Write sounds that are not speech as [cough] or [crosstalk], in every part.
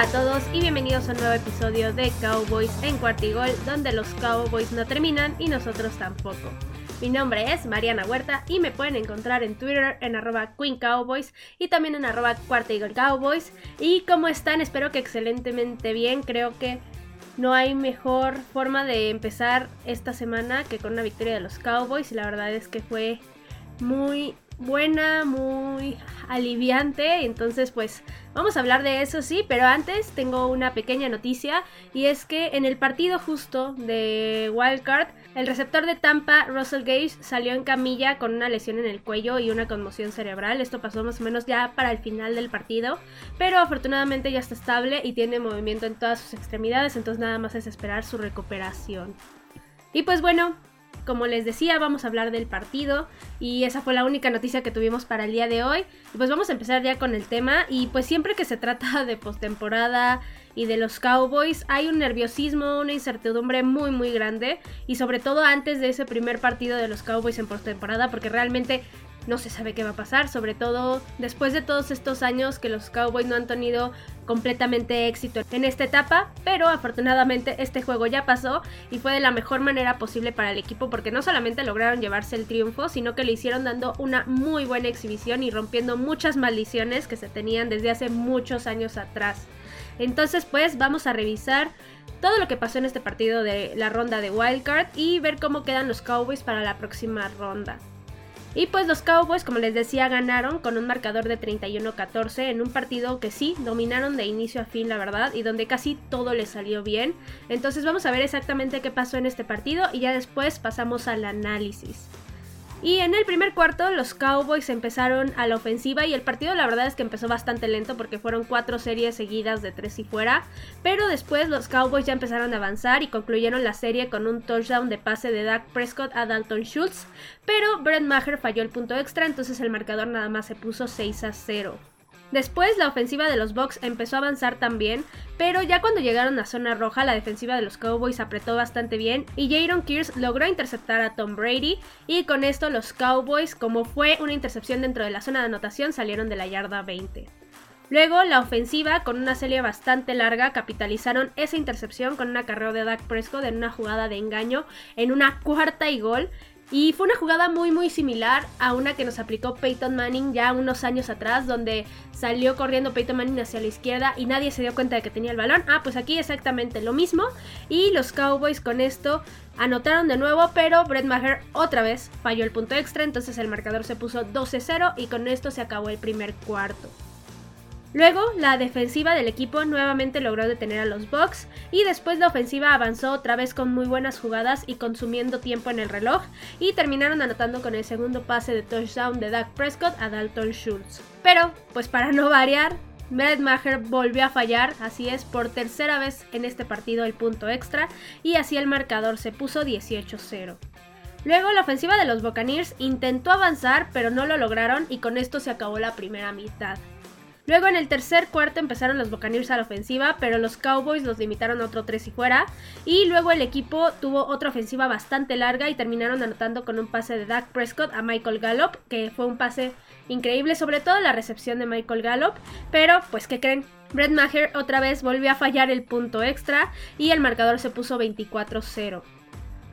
Hola a todos y bienvenidos a un nuevo episodio de Cowboys en Cuartigol, donde los Cowboys no terminan y nosotros tampoco. Mi nombre es Mariana Huerta y me pueden encontrar en Twitter en arroba Queen Cowboys y también en arroba Cuartigol Cowboys. Y como están, espero que excelentemente bien. Creo que no hay mejor forma de empezar esta semana que con una victoria de los Cowboys y la verdad es que fue muy buena, muy aliviante. Entonces, pues vamos a hablar de eso, sí. Pero antes tengo una pequeña noticia. Y es que en el partido justo de Wildcard, el receptor de Tampa, Russell Gage, salió en camilla con una lesión en el cuello y una conmoción cerebral. Esto pasó más o menos ya para el final del partido. Pero afortunadamente ya está estable y tiene movimiento en todas sus extremidades. Entonces nada más es esperar su recuperación. Y pues bueno, como les decía, vamos a hablar del partido y esa fue la única noticia que tuvimos para el día de hoy. Pues vamos a empezar ya con el tema y pues siempre que se trata [laughs] de postemporada y de los Cowboys hay un nerviosismo, una incertidumbre muy muy grande y sobre todo antes de ese primer partido de los Cowboys en postemporada porque realmente no se sabe qué va a pasar, sobre todo después de todos estos años que los Cowboys no han tenido completamente éxito en esta etapa, pero afortunadamente este juego ya pasó y fue de la mejor manera posible para el equipo porque no solamente lograron llevarse el triunfo, sino que lo hicieron dando una muy buena exhibición y rompiendo muchas maldiciones que se tenían desde hace muchos años atrás. Entonces pues vamos a revisar todo lo que pasó en este partido de la ronda de Wildcard y ver cómo quedan los Cowboys para la próxima ronda. Y pues los Cowboys, como les decía, ganaron con un marcador de 31-14 en un partido que sí, dominaron de inicio a fin, la verdad, y donde casi todo les salió bien. Entonces vamos a ver exactamente qué pasó en este partido y ya después pasamos al análisis. Y en el primer cuarto los Cowboys empezaron a la ofensiva y el partido la verdad es que empezó bastante lento porque fueron cuatro series seguidas de tres y fuera, pero después los Cowboys ya empezaron a avanzar y concluyeron la serie con un touchdown de pase de Dak Prescott a Dalton Schultz, pero Brent Maher falló el punto extra, entonces el marcador nada más se puso 6 a 0. Después la ofensiva de los Bucks empezó a avanzar también, pero ya cuando llegaron a zona roja la defensiva de los Cowboys apretó bastante bien y Jaron Kears logró interceptar a Tom Brady y con esto los Cowboys, como fue una intercepción dentro de la zona de anotación, salieron de la yarda 20. Luego, la ofensiva, con una serie bastante larga, capitalizaron esa intercepción con una carrera de Dak Prescott en una jugada de engaño en una cuarta y gol, y fue una jugada muy muy similar a una que nos aplicó Peyton Manning ya unos años atrás, donde salió corriendo Peyton Manning hacia la izquierda y nadie se dio cuenta de que tenía el balón. Ah, pues aquí exactamente lo mismo. Y los Cowboys con esto anotaron de nuevo, pero Brett Maher otra vez falló el punto extra, entonces el marcador se puso 12-0 y con esto se acabó el primer cuarto. Luego, la defensiva del equipo nuevamente logró detener a los Bucks y después la ofensiva avanzó otra vez con muy buenas jugadas y consumiendo tiempo en el reloj y terminaron anotando con el segundo pase de touchdown de Dak Prescott a Dalton Schultz. Pero, pues para no variar, Brett Maher volvió a fallar, así es, por tercera vez en este partido el punto extra y así el marcador se puso 18-0. Luego la ofensiva de los Buccaneers intentó avanzar pero no lo lograron y con esto se acabó la primera mitad. Luego en el tercer cuarto empezaron los Buccaneers a la ofensiva, pero los Cowboys los limitaron a otro 3 y fuera. Y luego el equipo tuvo otra ofensiva bastante larga y terminaron anotando con un pase de Dak Prescott a Michael Gallup, que fue un pase increíble, sobre todo la recepción de Michael Gallup. Pero, pues, ¿qué creen? Brett Maher otra vez volvió a fallar el punto extra y el marcador se puso 24-0.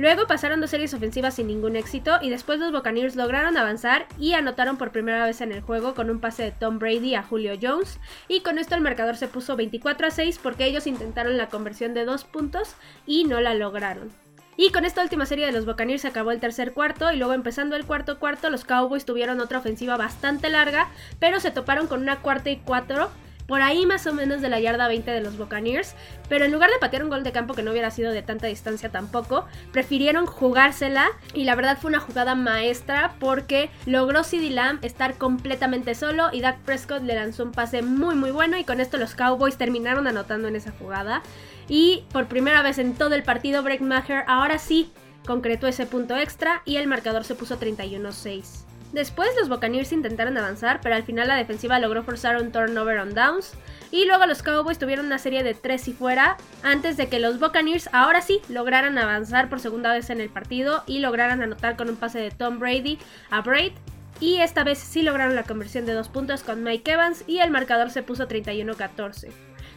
Luego pasaron dos series ofensivas sin ningún éxito y después los Buccaneers lograron avanzar y anotaron por primera vez en el juego con un pase de Tom Brady a Julio Jones y con esto el marcador se puso 24 a 6 porque ellos intentaron la conversión de dos puntos y no la lograron. Y con esta última serie de los Buccaneers se acabó el tercer cuarto y luego empezando el cuarto cuarto los Cowboys tuvieron otra ofensiva bastante larga pero se toparon con una cuarta y cuatro por ahí más o menos de la yarda 20 de los Buccaneers, pero en lugar de patear un gol de campo que no hubiera sido de tanta distancia tampoco, prefirieron jugársela y la verdad fue una jugada maestra porque logró CD Lamb estar completamente solo y Dak Prescott le lanzó un pase muy muy bueno y con esto los Cowboys terminaron anotando en esa jugada y por primera vez en todo el partido Breck Maher ahora sí concretó ese punto extra y el marcador se puso 31-6. Después los Buccaneers intentaron avanzar, pero al final la defensiva logró forzar un turnover on downs. Y luego los Cowboys tuvieron una serie de 3 y fuera, antes de que los Buccaneers ahora sí lograran avanzar por segunda vez en el partido y lograran anotar con un pase de Tom Brady a Braid. Y esta vez sí lograron la conversión de dos puntos con Mike Evans y el marcador se puso 31-14.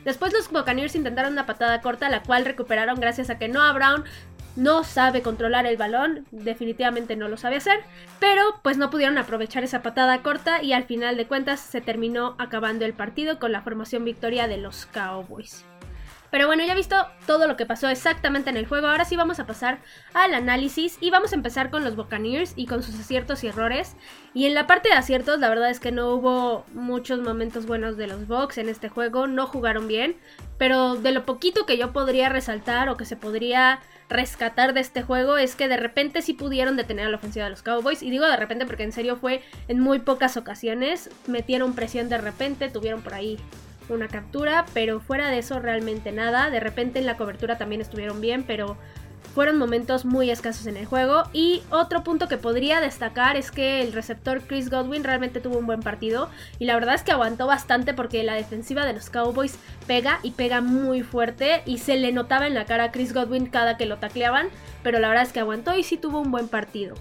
Después los Buccaneers intentaron una patada corta, la cual recuperaron gracias a que Noah Brown no sabe controlar el balón, definitivamente no lo sabe hacer, pero pues no pudieron aprovechar esa patada corta y al final de cuentas se terminó acabando el partido con la formación victoria de los Cowboys. Pero bueno, ya visto todo lo que pasó exactamente en el juego, ahora sí vamos a pasar al análisis y vamos a empezar con los Buccaneers y con sus aciertos y errores. Y en la parte de aciertos, la verdad es que no hubo muchos momentos buenos de los Bucks en este juego, no jugaron bien, pero de lo poquito que yo podría resaltar o que se podría rescatar de este juego es que de repente sí pudieron detener a la ofensiva de los Cowboys. Y digo de repente porque en serio fue en muy pocas ocasiones. Metieron presión de repente, tuvieron por ahí una captura, pero fuera de eso realmente nada. De repente en la cobertura también estuvieron bien, pero fueron momentos muy escasos en el juego. Y otro punto que podría destacar es que el receptor Chris Godwin realmente tuvo un buen partido. Y la verdad es que aguantó bastante porque la defensiva de los Cowboys pega y pega muy fuerte. Y se le notaba en la cara a Chris Godwin cada que lo tacleaban. Pero la verdad es que aguantó y sí tuvo un buen partido.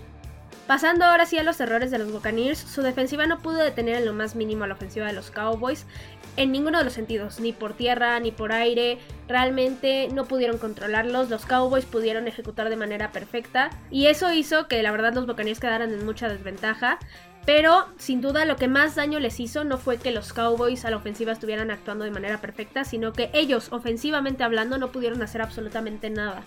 Pasando ahora sí a los errores de los Buccaneers, su defensiva no pudo detener en lo más mínimo a la ofensiva de los Cowboys en ninguno de los sentidos, ni por tierra ni por aire. Realmente no pudieron controlarlos, los Cowboys pudieron ejecutar de manera perfecta y eso hizo que la verdad los Buccaneers quedaran en mucha desventaja. Pero sin duda lo que más daño les hizo no fue que los Cowboys a la ofensiva estuvieran actuando de manera perfecta, sino que ellos, ofensivamente hablando, no pudieron hacer absolutamente nada.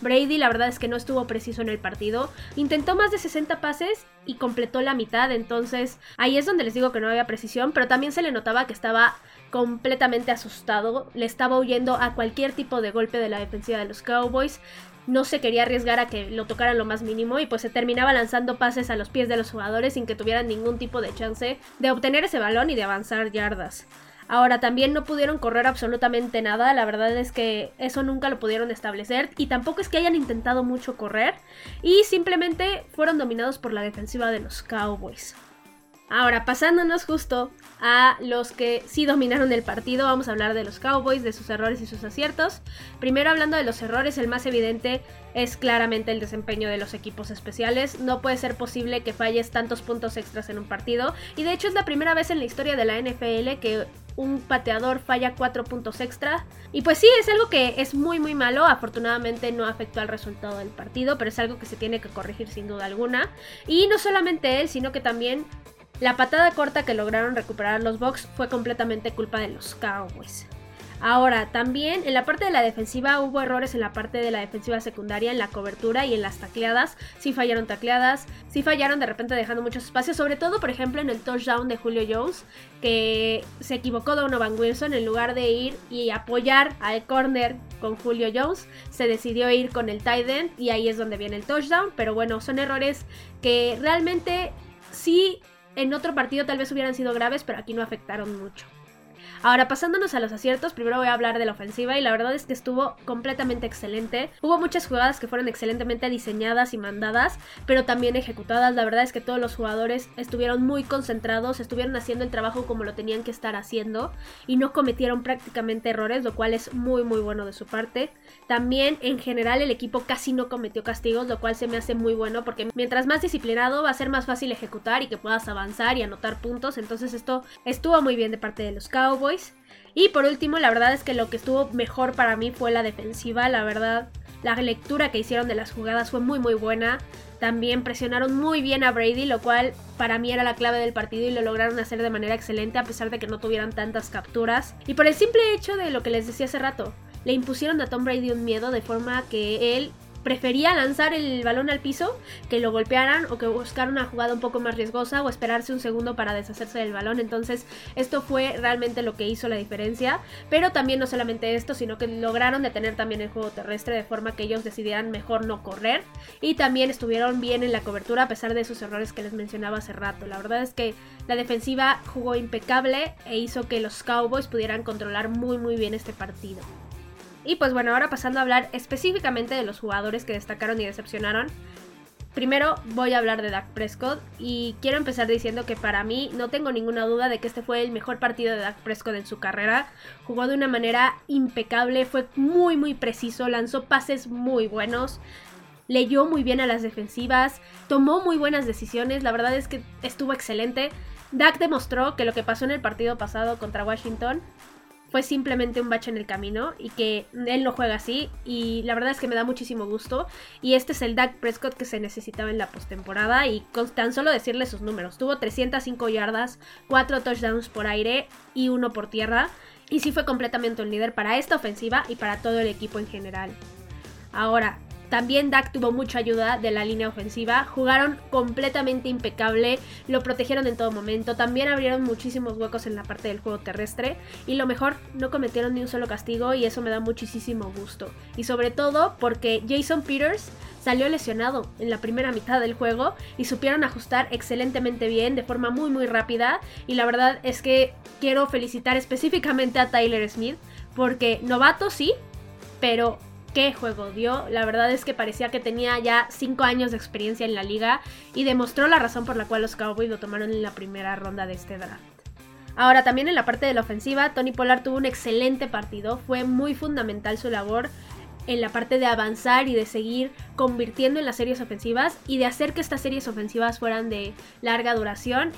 Brady la verdad es que no estuvo preciso en el partido, intentó más de 60 pases y completó la mitad, entonces ahí es donde les digo que no había precisión, pero también se le notaba que estaba completamente asustado, le estaba huyendo a cualquier tipo de golpe de la defensiva de los Cowboys, no se quería arriesgar a que lo tocaran lo más mínimo y pues se terminaba lanzando pases a los pies de los jugadores sin que tuvieran ningún tipo de chance de obtener ese balón y de avanzar yardas. Ahora también no pudieron correr absolutamente nada, la verdad es que eso nunca lo pudieron establecer y tampoco es que hayan intentado mucho correr y simplemente fueron dominados por la defensiva de los Cowboys. Ahora, pasándonos justo a los que sí dominaron el partido, vamos a hablar de los Cowboys, de sus errores y sus aciertos. Primero hablando de los errores, el más evidente es claramente el desempeño de los equipos especiales. No puede ser posible que falles tantos puntos extras en un partido. Y de hecho es la primera vez en la historia de la NFL que un pateador falla cuatro puntos extra. Y pues sí, es algo que es muy muy malo. Afortunadamente no afectó al resultado del partido, pero es algo que se tiene que corregir sin duda alguna. Y no solamente él, sino que también la patada corta que lograron recuperar los Bucks fue completamente culpa de los Cowboys. Ahora, también en la parte de la defensiva hubo errores en la parte de la defensiva secundaria, en la cobertura y en las tacleadas. Sí fallaron tacleadas, sí fallaron de repente dejando muchos espacios, sobre todo, por ejemplo, en el touchdown de Julio Jones, que se equivocó Donovan Wilson en lugar de ir y apoyar al corner con Julio Jones, se decidió ir con el tight end y ahí es donde viene el touchdown. Pero bueno, son errores que realmente sí en otro partido tal vez hubieran sido graves, pero aquí no afectaron mucho. Ahora, pasándonos a los aciertos, primero voy a hablar de la ofensiva y la verdad es que estuvo completamente excelente. Hubo muchas jugadas que fueron excelentemente diseñadas y mandadas, pero también ejecutadas. La verdad es que todos los jugadores estuvieron muy concentrados, estuvieron haciendo el trabajo como lo tenían que estar haciendo y no cometieron prácticamente errores, lo cual es muy muy bueno de su parte. También en general el equipo casi no cometió castigos, lo cual se me hace muy bueno porque mientras más disciplinado va a ser más fácil ejecutar y que puedas avanzar y anotar puntos. Entonces esto estuvo muy bien de parte de los Y por último, la verdad es que lo que estuvo mejor para mí fue la defensiva. La verdad, la lectura que hicieron de las jugadas fue muy muy buena. También presionaron muy bien a Brady, lo cual para mí era la clave del partido y lo lograron hacer de manera excelente a pesar de que no tuvieran tantas capturas. Y por el simple hecho de lo que les decía hace rato, le impusieron a Tom Brady un miedo de forma que él prefería lanzar el balón al piso que lo golpearan o que buscar una jugada un poco más riesgosa o esperarse un segundo para deshacerse del balón. Entonces esto fue realmente lo que hizo la diferencia. Pero también no solamente esto, sino que lograron detener también el juego terrestre de forma que ellos decidieran mejor no correr. Y también estuvieron bien en la cobertura a pesar de esos errores que les mencionaba hace rato. La verdad es que la defensiva jugó impecable e hizo que los Cowboys pudieran controlar muy muy bien este partido. Y pues bueno, ahora pasando a hablar específicamente de los jugadores que destacaron y decepcionaron. Primero voy a hablar de Dak Prescott y quiero empezar diciendo que para mí no tengo ninguna duda de que este fue el mejor partido de Dak Prescott en su carrera. Jugó de una manera impecable, fue muy muy preciso, lanzó pases muy buenos, leyó muy bien a las defensivas, tomó muy buenas decisiones, la verdad es que estuvo excelente. Dak demostró que lo que pasó en el partido pasado contra Washington fue simplemente un bache en el camino y que él no juega así y la verdad es que me da muchísimo gusto y este es el Dak Prescott que se necesitaba en la postemporada y con tan solo decirle sus números, tuvo 305 yardas, 4 touchdowns por aire y uno por tierra y sí fue completamente un líder para esta ofensiva y para todo el equipo en general. Ahora, también Dak tuvo mucha ayuda de la línea ofensiva. Jugaron completamente impecable. Lo protegieron en todo momento. También abrieron muchísimos huecos en la parte del juego terrestre. Y lo mejor, no cometieron ni un solo castigo. Y eso me da muchísimo gusto. Y sobre todo porque Jason Peters salió lesionado en la primera mitad del juego. Y supieron ajustar excelentemente bien. De forma muy muy rápida. Y la verdad es que quiero felicitar específicamente a Tyler Smith. Porque novato sí. Pero qué juego dio. La verdad es que parecía que tenía ya 5 años de experiencia en la liga y demostró la razón por la cual los Cowboys lo tomaron en la primera ronda de este draft. Ahora también en la parte de la ofensiva, Tony Pollard tuvo un excelente partido, fue muy fundamental su labor en la parte de avanzar y de seguir convirtiendo en las series ofensivas y de hacer que estas series ofensivas fueran de larga duración.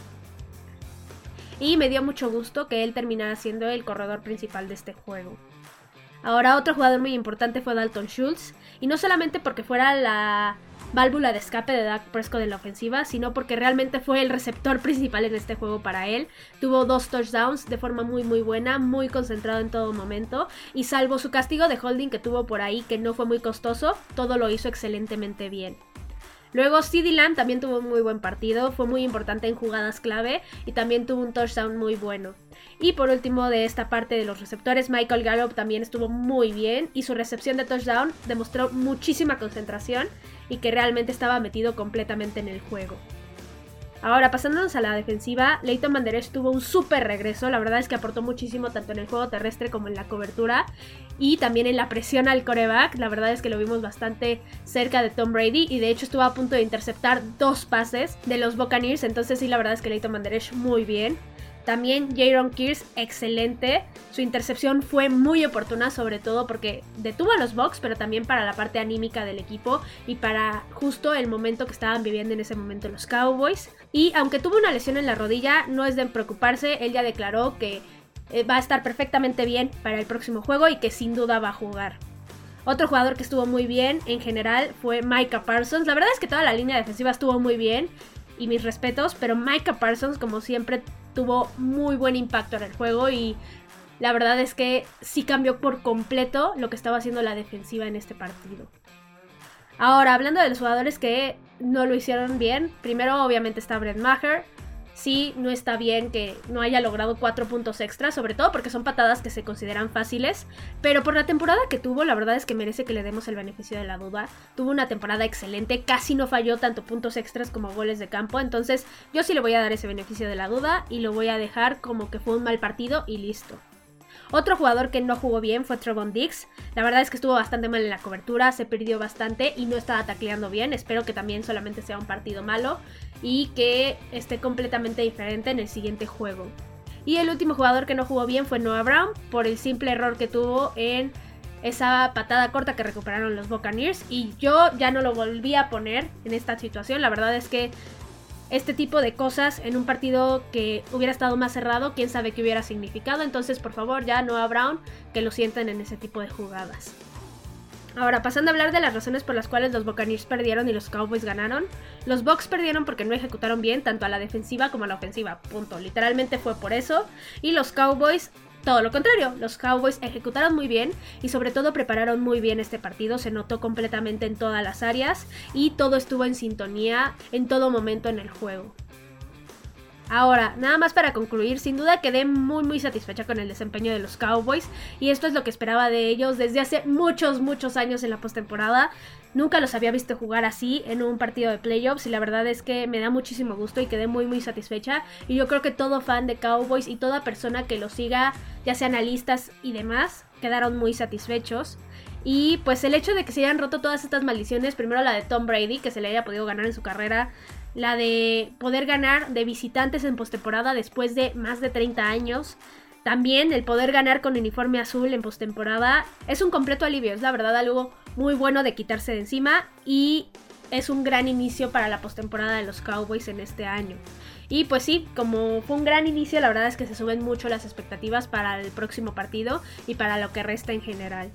Y me dio mucho gusto que él terminara siendo el corredor principal de este juego. Ahora otro jugador muy importante fue Dalton Schultz, y no solamente porque fuera la válvula de escape de Dak Prescott en la ofensiva, sino porque realmente fue el receptor principal en este juego para él. Tuvo dos touchdowns de forma muy muy buena, muy concentrado en todo momento, y salvo su castigo de holding que tuvo por ahí, que no fue muy costoso, todo lo hizo excelentemente bien. Luego CD también tuvo un muy buen partido, fue muy importante en jugadas clave y también tuvo un touchdown muy bueno. Y por último de esta parte de los receptores, Michael Gallup también estuvo muy bien y su recepción de touchdown demostró muchísima concentración y que realmente estaba metido completamente en el juego. Ahora, pasándonos a la defensiva, Leighton Manderech tuvo un súper regreso. La verdad es que aportó muchísimo tanto en el juego terrestre como en la cobertura. Y también en la presión al coreback. La verdad es que lo vimos bastante cerca de Tom Brady. Y de hecho estuvo a punto de interceptar dos pases de los Buccaneers. Entonces sí, la verdad es que Leighton Manderech muy bien. También Jaron Kears, excelente. Su intercepción fue muy oportuna, sobre todo porque detuvo a los Bucks, pero también para la parte anímica del equipo y para justo el momento que estaban viviendo en ese momento los Cowboys. Y aunque tuvo una lesión en la rodilla, no es de preocuparse. Él ya declaró que eh, va a estar perfectamente bien para el próximo juego y que sin duda va a jugar. Otro jugador que estuvo muy bien en general fue Micah Parsons. La verdad es que toda la línea defensiva estuvo muy bien y mis respetos, pero Micah Parsons como siempre tuvo muy buen impacto en el juego y la verdad es que sí cambió por completo lo que estaba haciendo la defensiva en este partido. Ahora, hablando de los jugadores que no lo hicieron bien, primero obviamente está Brett Maher, sí no está bien que no haya logrado cuatro puntos extra, sobre todo porque son patadas que se consideran fáciles, pero por la temporada que tuvo, la verdad es que merece que le demos el beneficio de la duda. Tuvo una temporada excelente, casi no falló tanto puntos extras como goles de campo, entonces yo sí le voy a dar ese beneficio de la duda y lo voy a dejar como que fue un mal partido y listo. Otro jugador que no jugó bien fue Trevon Dix. La verdad es que estuvo bastante mal en la cobertura, se perdió bastante y no estaba tacleando bien. Espero que también solamente sea un partido malo y que esté completamente diferente en el siguiente juego. Y el último jugador que no jugó bien fue Noah Brown por el simple error que tuvo en esa patada corta que recuperaron los Buccaneers y yo ya no lo volví a poner en esta situación. La verdad es que este tipo de cosas en un partido que hubiera estado más cerrado, quién sabe qué hubiera significado. Entonces, por favor, ya no a Brown que lo sientan en ese tipo de jugadas. Ahora, pasando a hablar de las razones por las cuales los Buccaneers perdieron y los Cowboys ganaron. Los Bucks perdieron porque no ejecutaron bien tanto a la defensiva como a la ofensiva. Punto. Literalmente fue por eso. Y los Cowboys todo lo contrario, los Cowboys ejecutaron muy bien y sobre todo prepararon muy bien este partido, se notó completamente en todas las áreas y todo estuvo en sintonía en todo momento en el juego. Ahora, nada más para concluir, sin duda quedé muy muy satisfecha con el desempeño de los Cowboys y esto es lo que esperaba de ellos desde hace muchos muchos años en la postemporada. Nunca los había visto jugar así en un partido de playoffs y la verdad es que me da muchísimo gusto y quedé muy muy satisfecha y yo creo que todo fan de Cowboys y toda persona que los siga, ya sean analistas y demás, quedaron muy satisfechos. Y pues el hecho de que se hayan roto todas estas maldiciones, primero la de Tom Brady, que se le haya podido ganar en su carrera, la de poder ganar de visitantes en postemporada después de más de 30 años. También el poder ganar con uniforme azul en postemporada es un completo alivio, es la verdad algo muy bueno de quitarse de encima y es un gran inicio para la postemporada de los Cowboys en este año. Y pues sí, como fue un gran inicio, la verdad es que se suben mucho las expectativas para el próximo partido y para lo que resta en general.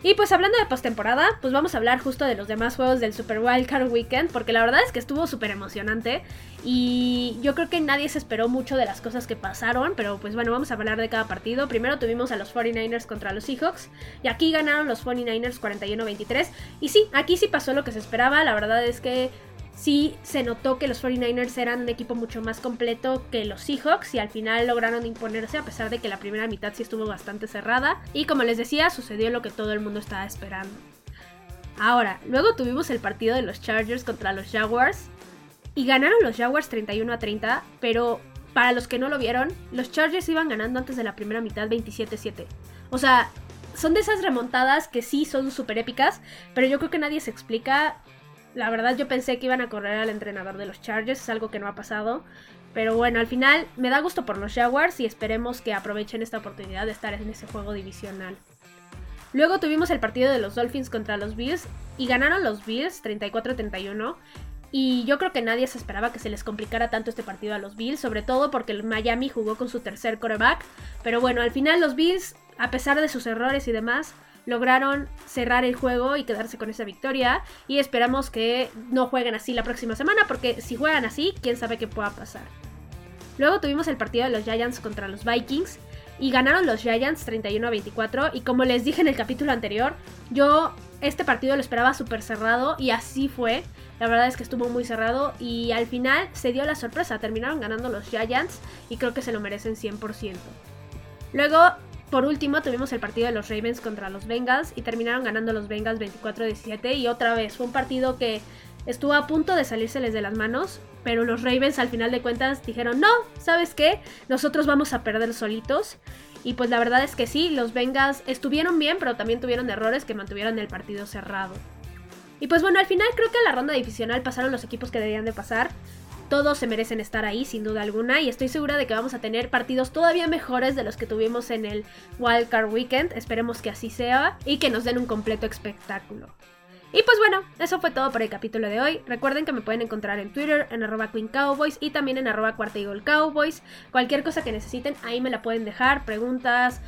Y pues hablando de postemporada, pues vamos a hablar justo de los demás juegos del Super Wildcard Weekend, porque la verdad es que estuvo súper emocionante y yo creo que nadie se esperó mucho de las cosas que pasaron, pero pues bueno, vamos a hablar de cada partido. Primero tuvimos a los 49ers contra los Seahawks y aquí ganaron los 49ers 41-23 y sí, aquí sí pasó lo que se esperaba, la verdad es que sí se notó que los 49ers eran un equipo mucho más completo que los Seahawks y al final lograron imponerse a pesar de que la primera mitad sí estuvo bastante cerrada y como les decía sucedió lo que todo el mundo estaba esperando. Ahora, luego tuvimos el partido de los Chargers contra los Jaguars y ganaron los Jaguars 31 a 30, pero para los que no lo vieron, los Chargers iban ganando antes de la primera mitad 27-7. O sea, son de esas remontadas que sí son súper épicas, pero yo creo que nadie se explica la verdad yo pensé que iban a correr al entrenador de los Chargers, es algo que no ha pasado. Pero bueno, al final me da gusto por los Jaguars y esperemos que aprovechen esta oportunidad de estar en ese juego divisional. Luego tuvimos el partido de los Dolphins contra los Bills y ganaron los Bills 34-31. Y yo creo que nadie se esperaba que se les complicara tanto este partido a los Bills, sobre todo porque el Miami jugó con su tercer coreback. Pero bueno, al final los Bills, a pesar de sus errores y demás, lograron cerrar el juego y quedarse con esa victoria. Y esperamos que no jueguen así la próxima semana, porque si juegan así, quién sabe qué pueda pasar. Luego tuvimos el partido de los Giants contra los Vikings. Y ganaron los Giants 31 a 24. Y como les dije en el capítulo anterior, yo este partido lo esperaba súper cerrado. Y así fue. La verdad es que estuvo muy cerrado. Y al final se dio la sorpresa. Terminaron ganando los Giants. Y creo que se lo merecen 100%. Luego por último, tuvimos el partido de los Ravens contra los Bengals y terminaron ganando los Bengals 24-17 y otra vez fue un partido que estuvo a punto de salírseles de las manos, pero los Ravens al final de cuentas dijeron, no, ¿sabes qué? Nosotros vamos a perder solitos. Y pues la verdad es que sí, los Bengals estuvieron bien, pero también tuvieron errores que mantuvieron el partido cerrado. Y pues bueno, al final creo que a la ronda divisional pasaron los equipos que debían de pasar todos se merecen estar ahí sin duda alguna y estoy segura de que vamos a tener partidos todavía mejores de los que tuvimos en el Wildcard Weekend. Esperemos que así sea y que nos den un completo espectáculo. Y pues bueno, eso fue todo por el capítulo de hoy. Recuerden que me pueden encontrar en Twitter, en arroba Queen Cowboys y también en arroba Cuarta Cowboys. Cualquier cosa que necesiten, ahí me la pueden dejar, preguntas,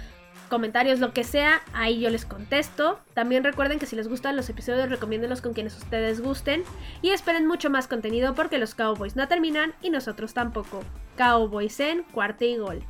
comentarios, lo que sea, ahí yo les contesto. También recuerden que si les gustan los episodios, recomiéndenlos con quienes ustedes gusten. Y esperen mucho más contenido porque los Cowboys no terminan y nosotros tampoco. Cowboys en cuarta y gol.